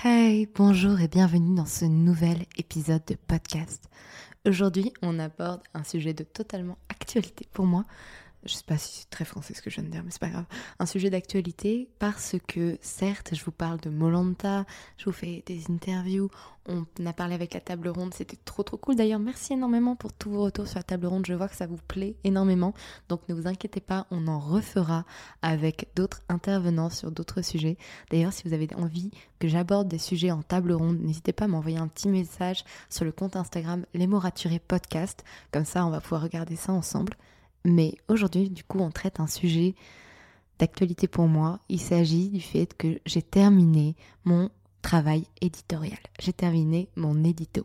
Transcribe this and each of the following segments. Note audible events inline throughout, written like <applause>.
Hey, bonjour et bienvenue dans ce nouvel épisode de podcast. Aujourd'hui, on aborde un sujet de totalement actualité pour moi. Je sais pas si c'est très français ce que je viens de dire, mais c'est pas grave. Un sujet d'actualité parce que certes, je vous parle de Molanta, je vous fais des interviews, on a parlé avec la table ronde, c'était trop trop cool. D'ailleurs, merci énormément pour tous vos retours sur la table ronde, je vois que ça vous plaît énormément. Donc ne vous inquiétez pas, on en refera avec d'autres intervenants sur d'autres sujets. D'ailleurs, si vous avez envie que j'aborde des sujets en table ronde, n'hésitez pas à m'envoyer un petit message sur le compte Instagram Les mots podcast. Comme ça, on va pouvoir regarder ça ensemble. Mais aujourd'hui, du coup, on traite un sujet d'actualité pour moi. Il s'agit du fait que j'ai terminé mon travail éditorial. J'ai terminé mon édito.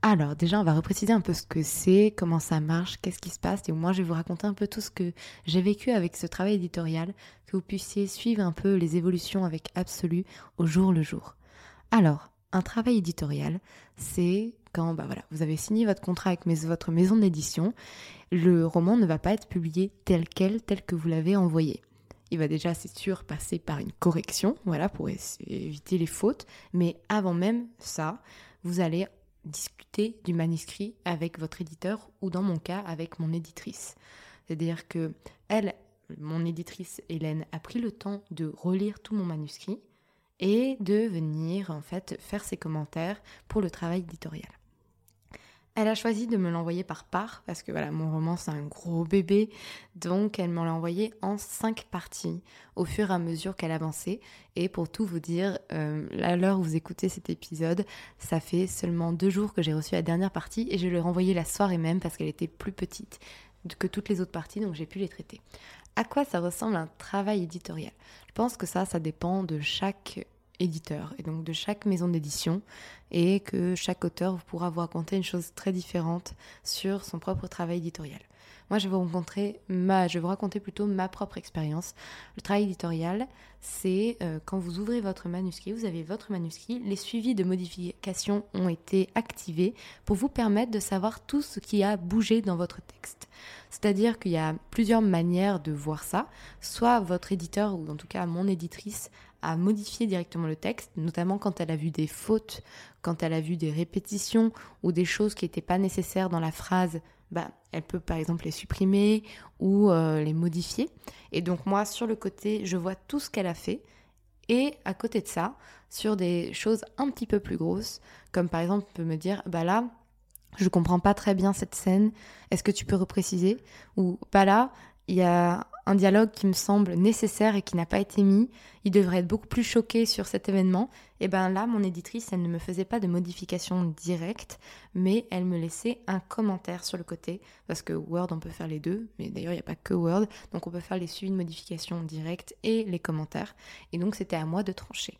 Alors déjà, on va repréciser un peu ce que c'est, comment ça marche, qu'est-ce qui se passe, et moi je vais vous raconter un peu tout ce que j'ai vécu avec ce travail éditorial, que vous puissiez suivre un peu les évolutions avec Absolu au jour le jour. Alors, un travail éditorial, c'est quand bah voilà, vous avez signé votre contrat avec votre maison d'édition, le roman ne va pas être publié tel quel, tel que vous l'avez envoyé. Il va déjà, c'est sûr, passer par une correction, voilà, pour éviter les fautes. Mais avant même ça, vous allez discuter du manuscrit avec votre éditeur ou dans mon cas avec mon éditrice. C'est-à-dire que elle, mon éditrice Hélène, a pris le temps de relire tout mon manuscrit et de venir en fait faire ses commentaires pour le travail éditorial. Elle a choisi de me l'envoyer par part parce que voilà, mon roman c'est un gros bébé, donc elle m'en l'a envoyé en cinq parties au fur et à mesure qu'elle avançait. Et pour tout vous dire, euh, à l'heure où vous écoutez cet épisode, ça fait seulement deux jours que j'ai reçu la dernière partie et je l'ai renvoyée la soirée même parce qu'elle était plus petite que toutes les autres parties, donc j'ai pu les traiter. À quoi ça ressemble un travail éditorial? Je pense que ça, ça dépend de chaque éditeur et donc de chaque maison d'édition et que chaque auteur pourra vous raconter une chose très différente sur son propre travail éditorial. Moi, je vais vous ma, je vous raconter plutôt ma propre expérience. Le travail éditorial, c'est euh, quand vous ouvrez votre manuscrit, vous avez votre manuscrit, les suivis de modifications ont été activés pour vous permettre de savoir tout ce qui a bougé dans votre texte. C'est-à-dire qu'il y a plusieurs manières de voir ça. Soit votre éditeur, ou en tout cas mon éditrice, a modifié directement le texte, notamment quand elle a vu des fautes, quand elle a vu des répétitions ou des choses qui n'étaient pas nécessaires dans la phrase, bah, elle peut par exemple les supprimer ou euh, les modifier. Et donc moi, sur le côté, je vois tout ce qu'elle a fait. Et à côté de ça, sur des choses un petit peu plus grosses, comme par exemple, on peut me dire, bah là, je comprends pas très bien cette scène, est-ce que tu peux repréciser? Ou bah là, il y a un dialogue qui me semble nécessaire et qui n'a pas été mis, il devrait être beaucoup plus choqué sur cet événement. Et bien là, mon éditrice, elle ne me faisait pas de modification directe, mais elle me laissait un commentaire sur le côté, parce que Word, on peut faire les deux, mais d'ailleurs, il n'y a pas que Word, donc on peut faire les suivis de modification directes et les commentaires. Et donc, c'était à moi de trancher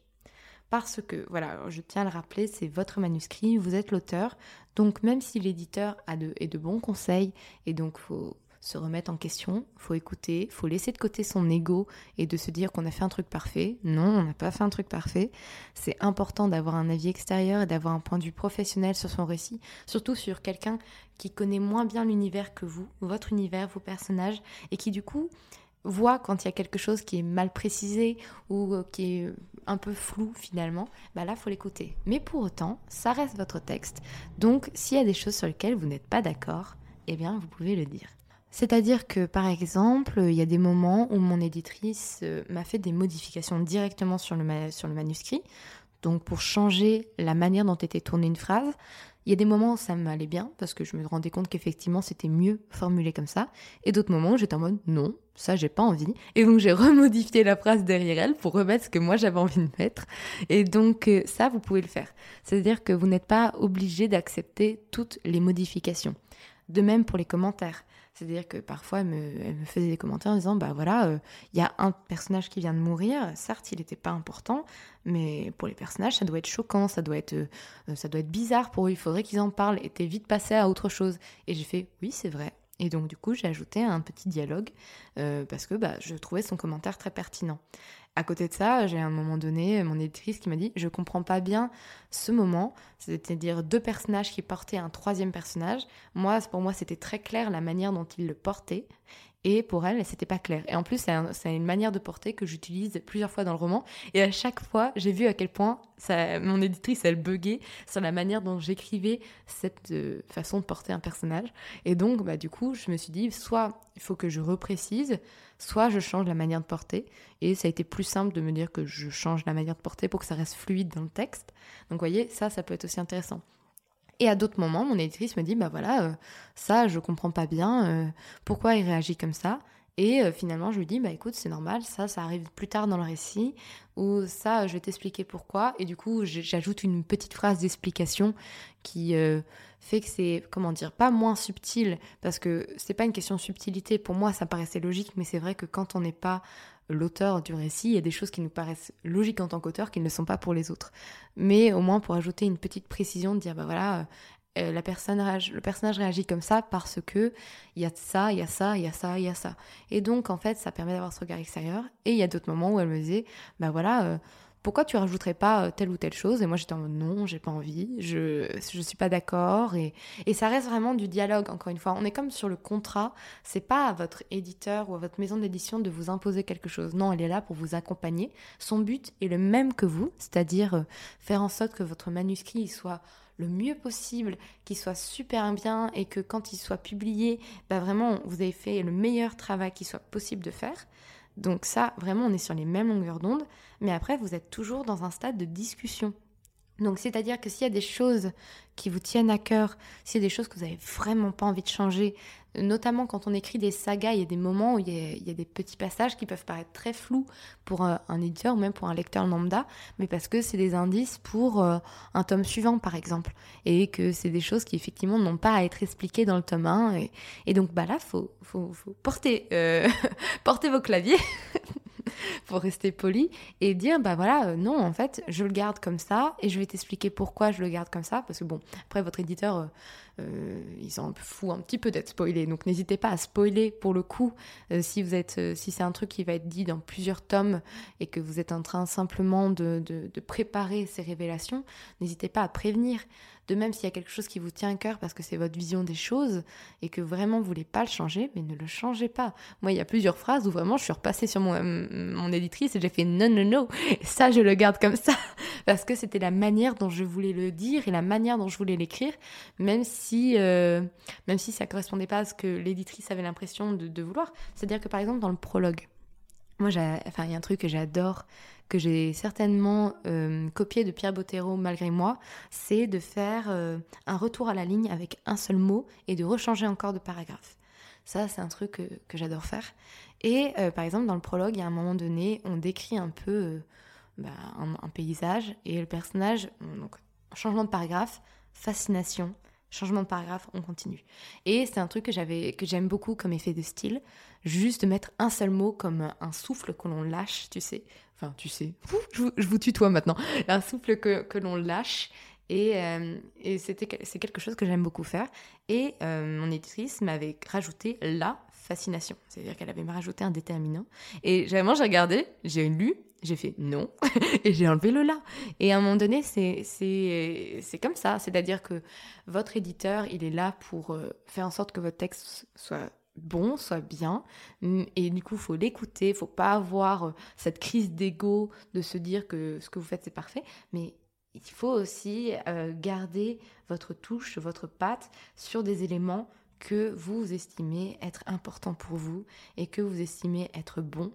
parce que, voilà, je tiens à le rappeler, c'est votre manuscrit, vous êtes l'auteur, donc même si l'éditeur a de, de bons conseils, et donc faut se remettre en question, faut écouter, faut laisser de côté son ego et de se dire qu'on a fait un truc parfait. Non, on n'a pas fait un truc parfait. C'est important d'avoir un avis extérieur et d'avoir un point de vue professionnel sur son récit, surtout sur quelqu'un qui connaît moins bien l'univers que vous, votre univers, vos personnages, et qui du coup voit quand il y a quelque chose qui est mal précisé ou euh, qui est un peu flou finalement, bah là faut l'écouter. Mais pour autant, ça reste votre texte. Donc s'il y a des choses sur lesquelles vous n'êtes pas d'accord, eh bien vous pouvez le dire. C'est-à-dire que par exemple, il y a des moments où mon éditrice euh, m'a fait des modifications directement sur le, sur le manuscrit, donc pour changer la manière dont était tournée une phrase. Il y a des moments où ça m'allait bien parce que je me rendais compte qu'effectivement c'était mieux formulé comme ça, et d'autres moments où j'étais en mode non, ça j'ai pas envie, et donc j'ai remodifié la phrase derrière elle pour remettre ce que moi j'avais envie de mettre, et donc euh, ça vous pouvez le faire. C'est-à-dire que vous n'êtes pas obligé d'accepter toutes les modifications. De même pour les commentaires. C'est-à-dire que parfois, elle me, faisait des commentaires en disant Bah voilà, euh, il y a un personnage qui vient de mourir. Certes, il n'était pas important, mais pour les personnages, ça doit être choquant, ça doit être, euh, ça doit être bizarre pour eux. Il faudrait qu'ils en parlent et t'es vite passé à autre chose. Et j'ai fait Oui, c'est vrai. Et donc, du coup, j'ai ajouté un petit dialogue euh, parce que bah, je trouvais son commentaire très pertinent. À côté de ça, j'ai un moment donné mon éditrice qui m'a dit Je comprends pas bien ce moment, c'est-à-dire deux personnages qui portaient un troisième personnage. Moi, pour moi, c'était très clair la manière dont ils le portaient. Et pour elle, c'était pas clair. Et en plus, c'est une manière de porter que j'utilise plusieurs fois dans le roman. Et à chaque fois, j'ai vu à quel point ça, mon éditrice, elle buguait sur la manière dont j'écrivais cette euh, façon de porter un personnage. Et donc, bah, du coup, je me suis dit, soit il faut que je reprécise, soit je change la manière de porter. Et ça a été plus simple de me dire que je change la manière de porter pour que ça reste fluide dans le texte. Donc, vous voyez, ça, ça peut être aussi intéressant. Et à d'autres moments, mon éditrice me dit, bah voilà, euh, ça, je comprends pas bien, euh, pourquoi il réagit comme ça. Et euh, finalement, je lui dis, bah écoute, c'est normal, ça, ça arrive plus tard dans le récit, ou ça, je vais t'expliquer pourquoi. Et du coup, j'ajoute une petite phrase d'explication qui fait que c'est, comment dire, pas moins subtil, parce que c'est pas une question de subtilité. Pour moi, ça paraissait logique, mais c'est vrai que quand on n'est pas l'auteur du récit, il y a des choses qui nous paraissent logiques en tant qu'auteur qui ne le sont pas pour les autres. Mais au moins pour ajouter une petite précision, de dire bah voilà, euh, la personne le personnage réagit comme ça parce que il y a ça, il y a ça, il y a ça, il y a ça. Et donc en fait, ça permet d'avoir ce regard extérieur. Et il y a d'autres moments où elle me disait bah voilà. Euh, pourquoi tu rajouterais pas euh, telle ou telle chose? Et moi j'étais en mode non, j'ai pas envie, je je suis pas d'accord et, et ça reste vraiment du dialogue encore une fois. On est comme sur le contrat, c'est pas à votre éditeur ou à votre maison d'édition de vous imposer quelque chose. Non, elle est là pour vous accompagner. Son but est le même que vous, c'est-à-dire euh, faire en sorte que votre manuscrit soit le mieux possible, qu'il soit super bien et que quand il soit publié, bah vraiment vous avez fait le meilleur travail qui soit possible de faire. Donc ça, vraiment, on est sur les mêmes longueurs d'onde, mais après, vous êtes toujours dans un stade de discussion. Donc c'est-à-dire que s'il y a des choses qui vous tiennent à cœur, s'il y a des choses que vous n'avez vraiment pas envie de changer, notamment quand on écrit des sagas, il y a des moments où il y a, des petits passages qui peuvent paraître très flous pour un, éditeur ou même pour un lecteur lambda, mais parce que c'est des indices pour euh, un tome suivant par exemple, et que c'est des choses qui effectivement n'ont pas à être expliquées dans le tome 1, et, donc bah là, faut, faut, porter, euh, <laughs> porter vos claviers <laughs> pour rester poli, et dire bah voilà, euh, non, en fait, je le garde comme ça, et je vais t'expliquer pourquoi je le garde comme ça, parce que bon, après, votre éditeur, euh, euh, ils peu fous un petit peu d'être spoilés, donc n'hésitez pas à spoiler pour le coup, si vous êtes, si c'est un truc qui va être dit dans plusieurs tomes, et que vous êtes en train simplement de, de, préparer ces révélations, n'hésitez pas à prévenir. De même, s'il y a quelque chose qui vous tient à cœur parce que c'est votre vision des choses et que vraiment vous voulez pas le changer, mais ne le changez pas. Moi, il y a plusieurs phrases où vraiment je suis repassée sur mon, mon éditrice et j'ai fait non, non, non. ça, je le garde comme ça <laughs> parce que c'était la manière dont je voulais le dire et la manière dont je voulais l'écrire, même si, euh, même si ça correspondait pas à ce que l'éditrice avait l'impression de, vouloir. C'est-à-dire que par exemple, dans le prologue, moi, enfin, il y a un truc que j'adore que j'ai certainement euh, copié de Pierre Bottero malgré moi, c'est de faire euh, un retour à la ligne avec un seul mot et de rechanger encore de paragraphe. Ça, c'est un truc que, j'adore faire. Et par exemple, dans le prologue, il y a un moment donné, on décrit un peu bah, un, paysage et le personnage, donc changement de paragraphe, fascination, changement de paragraphe, on continue. Et c'est un truc que j'avais que j'aime beaucoup comme effet de style, juste de mettre un seul mot comme un souffle que l'on lâche, tu sais. Enfin, tu sais, je vous, tutoie maintenant. Un souffle que, que l'on lâche. Et, euh, et c'était, c'est quelque chose que j'aime beaucoup faire. Et euh, mon éditrice m'avait rajouté la fascination. C'est-à-dire qu'elle avait rajouté un déterminant. Et vraiment, j'ai regardé, j'ai lu, j'ai fait non, <laughs> et j'ai enlevé le là. Et à un moment donné, c'est, comme ça. C'est-à-dire que votre éditeur, il est là pour euh, faire en sorte que votre texte soit bon, soit bien. Mm, et du coup, il faut l'écouter. Il faut pas avoir euh, cette crise d'ego de se dire que ce que vous faites, c'est parfait. Mais il faut aussi euh, garder votre touche, votre patte sur des éléments que vous estimez être importants pour vous et que vous estimez être bons.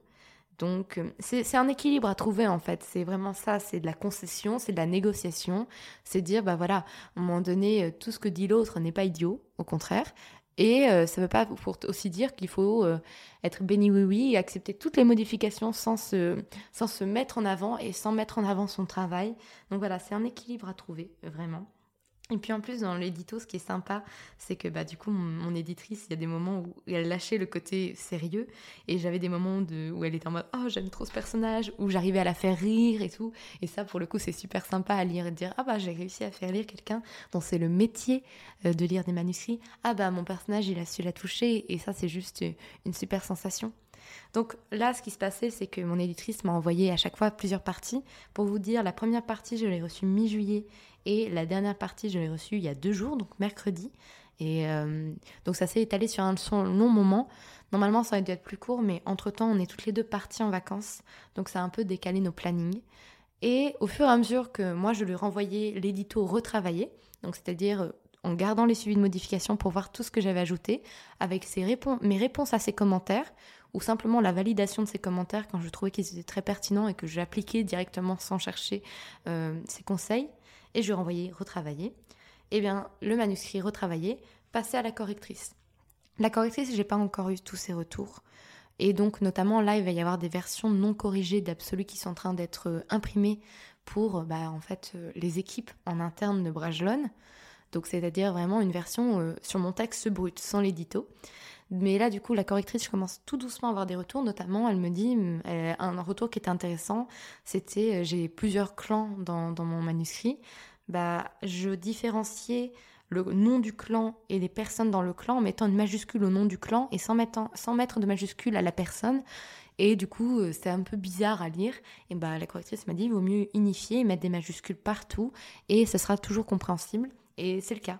Donc, euh, c'est un équilibre à trouver en fait. C'est vraiment ça. C'est de la concession, c'est de la négociation. C'est dire, bah voilà, à un moment donné, tout ce que dit l'autre n'est pas idiot. Au contraire, et euh, ça ne veut pas pour aussi dire qu'il faut euh, être béni oui oui et accepter toutes les modifications sans se, sans se mettre en avant et sans mettre en avant son travail. Donc voilà, c'est un équilibre à trouver, vraiment. Et puis en plus, dans l'édito, ce qui est sympa, c'est que bah, du coup, mon, éditrice, il y a des moments où elle lâchait le côté sérieux, et j'avais des moments de, où elle était en mode Oh, j'aime trop ce personnage, où j'arrivais à la faire rire et tout. Et ça, pour le coup, c'est super sympa à lire et de dire Ah bah, j'ai réussi à faire lire quelqu'un dont c'est le métier euh, de lire des manuscrits. Ah bah, mon personnage, il a su la toucher, et ça, c'est juste une super sensation. Donc là, ce qui se passait, c'est que mon éditrice m'a envoyé à chaque fois plusieurs parties. Pour vous dire, la première partie, je l'ai reçue mi-juillet et la dernière partie, je l'ai reçue il y a deux jours, donc mercredi. Et euh, donc ça s'est étalé sur un long moment. Normalement, ça aurait dû être plus court, mais entre-temps, on est toutes les deux parties en vacances. Donc ça a un peu décalé nos plannings. Et au fur et à mesure que moi, je lui renvoyais l'édito retravaillé, donc c'est-à-dire euh, en gardant les suivis de modification pour voir tout ce que j'avais ajouté, avec mes réponses à ses commentaires, ou simplement la validation de ses commentaires quand je trouvais qu'ils étaient très pertinents et que j'appliquais directement sans chercher euh, ses conseils et je renvoyais retravailler. Eh bien, le manuscrit retravaillé passait à la correctrice. La correctrice, j'ai pas encore eu tous ses retours. Et donc, notamment, là, il va y avoir des versions non corrigées d'Absolu qui sont en train d'être euh, imprimées pour, bah, en fait, euh, les équipes en interne de Brajlon. Donc, c'est-à-dire vraiment une version euh, sur mon texte brut, sans l'édito. Mais là, du coup, la correctrice, commence tout doucement à avoir des retours. Notamment, elle me dit, un retour qui était intéressant, c'était, euh, j'ai plusieurs clans dans, mon manuscrit. Bah, je différenciais le nom du clan et les personnes dans le clan en mettant une majuscule au nom du clan et sans mettre, sans mettre de majuscule à la personne. Et du coup, euh, c'est un peu bizarre à lire. Et bah, la correctrice m'a dit, il vaut mieux unifier et mettre des majuscules partout et ce sera toujours compréhensible. Et c'est le cas.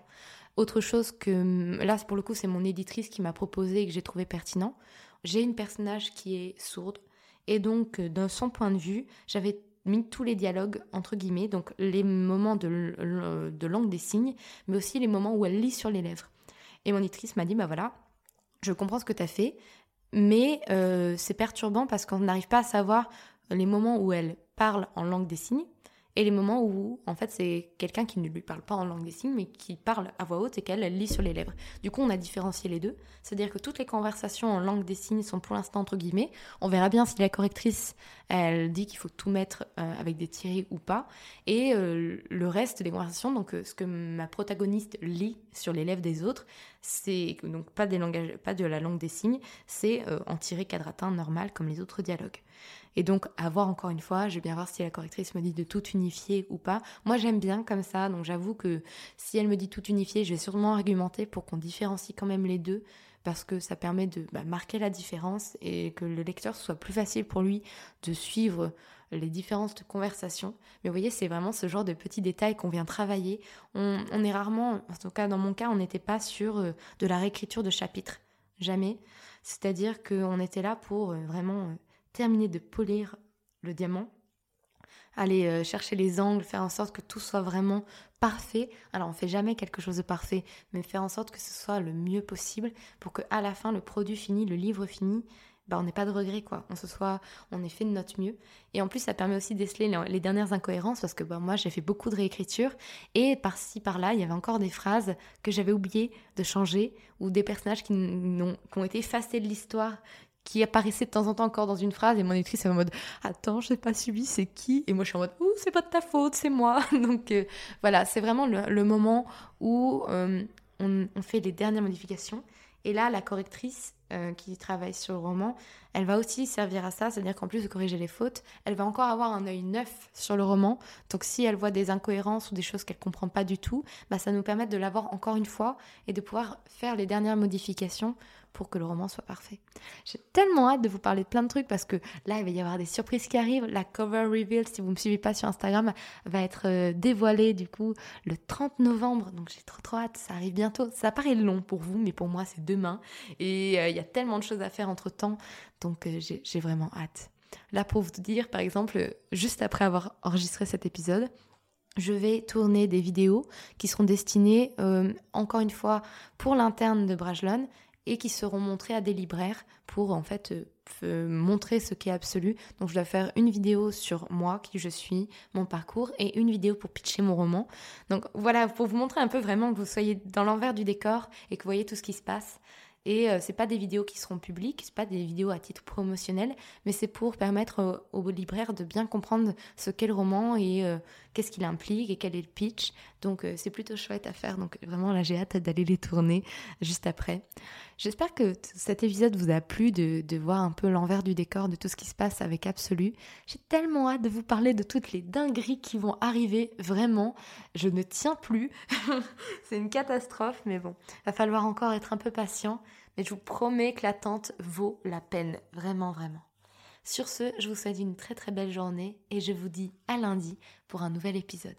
Autre chose que hum, là, pour le coup, c'est mon éditrice qui m'a proposé et que j'ai trouvé pertinent. J'ai une personnage qui est sourde et donc, euh, d'un son point de vue, j'avais mis tous les dialogues entre guillemets, donc les moments de, de langue des signes, mais aussi les moments où elle lit sur les lèvres. Et mon éditrice m'a dit, bah voilà, je comprends ce que tu as fait, mais euh, c'est perturbant parce qu'on n'arrive pas à savoir les moments où elle parle en langue des signes et les moments où, en fait, c'est quelqu'un qui ne lui parle pas en langue des signes, mais qui parle à voix haute et qu'elle lit sur les lèvres. Du coup, on a différencié les deux. C'est-à-dire que toutes les conversations en langue des signes sont pour l'instant entre guillemets. On verra bien si la correctrice, elle dit qu'il faut tout mettre euh, avec des tirés ou pas. Et euh, le reste des conversations, donc euh, ce que ma protagoniste lit sur les lèvres des autres, c'est donc pas, pas de la langue des signes, c'est en tiré quadratin normal comme les autres dialogues. Et donc, à voir encore une fois, je vais bien voir si la correctrice me dit de tout unifier ou pas. Moi, j'aime bien comme ça, donc j'avoue que si elle me dit tout unifier, je vais sûrement argumenter pour qu'on différencie quand même les deux, parce que ça permet de bah, marquer la différence et que le lecteur soit plus facile pour lui de suivre les différences de conversation. Mais vous voyez, c'est vraiment ce genre de petits détails qu'on vient travailler. On, est rarement, en tout cas dans mon cas, on n'était pas sur euh, de la réécriture de chapitres. Jamais. C'est-à-dire qu'on était là pour euh, vraiment euh, terminer de polir le diamant, aller euh, chercher les angles, faire en sorte que tout soit vraiment parfait. Alors on fait jamais quelque chose de parfait, mais faire en sorte que ce soit le mieux possible pour que à la fin le produit fini, le livre fini, bah, on n'est pas de regret, quoi. On se soit, on est fait de notre mieux. Et en plus, ça permet aussi d'éceler les, dernières incohérences parce que bah, moi, j'ai fait beaucoup de réécriture et par-ci, par-là, il y avait encore des phrases que j'avais oublié de changer ou des personnages qui, qui ont été effacés de l'histoire qui apparaissaient de temps en temps encore dans une phrase et mon éditrice est en mode attends je n'ai pas suivi c'est qui? Et moi je suis en mode c'est pas de ta faute c'est moi. <laughs> Donc euh, voilà c'est vraiment le, moment où euh, on, fait les dernières modifications. Et là la correctrice euh, qui travaille sur le roman, elle va aussi servir à ça, c'est-à-dire qu'en plus de corriger les fautes, elle va encore avoir un œil neuf sur le roman. Donc si elle voit des incohérences ou des choses qu'elle comprend pas du tout, bah, ça nous permet de l'avoir encore une fois et de pouvoir faire les dernières modifications pour que le roman soit parfait. J'ai tellement hâte de vous parler de plein de trucs parce que là, il va y avoir des surprises qui arrivent. La cover reveal, si vous me suivez pas sur Instagram, va être euh, dévoilée du coup le 30 novembre. Donc j'ai trop trop hâte, ça arrive bientôt. Ça paraît long pour vous, mais pour moi, c'est demain. Et euh, il y a tellement de choses à faire entre temps, donc euh, j'ai vraiment hâte. Là, pour vous dire, par exemple, juste après avoir enregistré cet épisode, je vais tourner des vidéos qui seront destinées, encore une fois, pour l'interne de Brajlon et qui seront montrées à des libraires pour en fait euh, montrer ce qui est absolu. Donc je dois faire une vidéo sur moi, qui je suis, mon parcours, et une vidéo pour pitcher mon roman. Donc voilà, pour vous montrer un peu vraiment que vous soyez dans l'envers du décor et que vous voyez tout ce qui se passe. Et euh, c'est pas des vidéos qui seront publiques, c'est pas des vidéos à titre promotionnel, mais c'est pour permettre aux, libraires de bien comprendre ce qu'est le roman et euh, qu'est-ce qu'il implique et quel est le pitch. Donc euh, c'est plutôt chouette à faire. Donc vraiment là j'ai hâte d'aller les tourner juste après. J'espère que cet épisode vous a plu de, voir un peu l'envers du décor de tout ce qui se passe avec Absolu. J'ai tellement hâte de vous parler de toutes les dingueries qui vont arriver. Vraiment, je ne tiens plus. <laughs> c'est une catastrophe, mais bon, va falloir encore être un peu patient. Mais je vous promets que l'attente vaut la peine. Vraiment, vraiment. Sur ce, je vous souhaite une très très belle journée et je vous dis à lundi pour un nouvel épisode.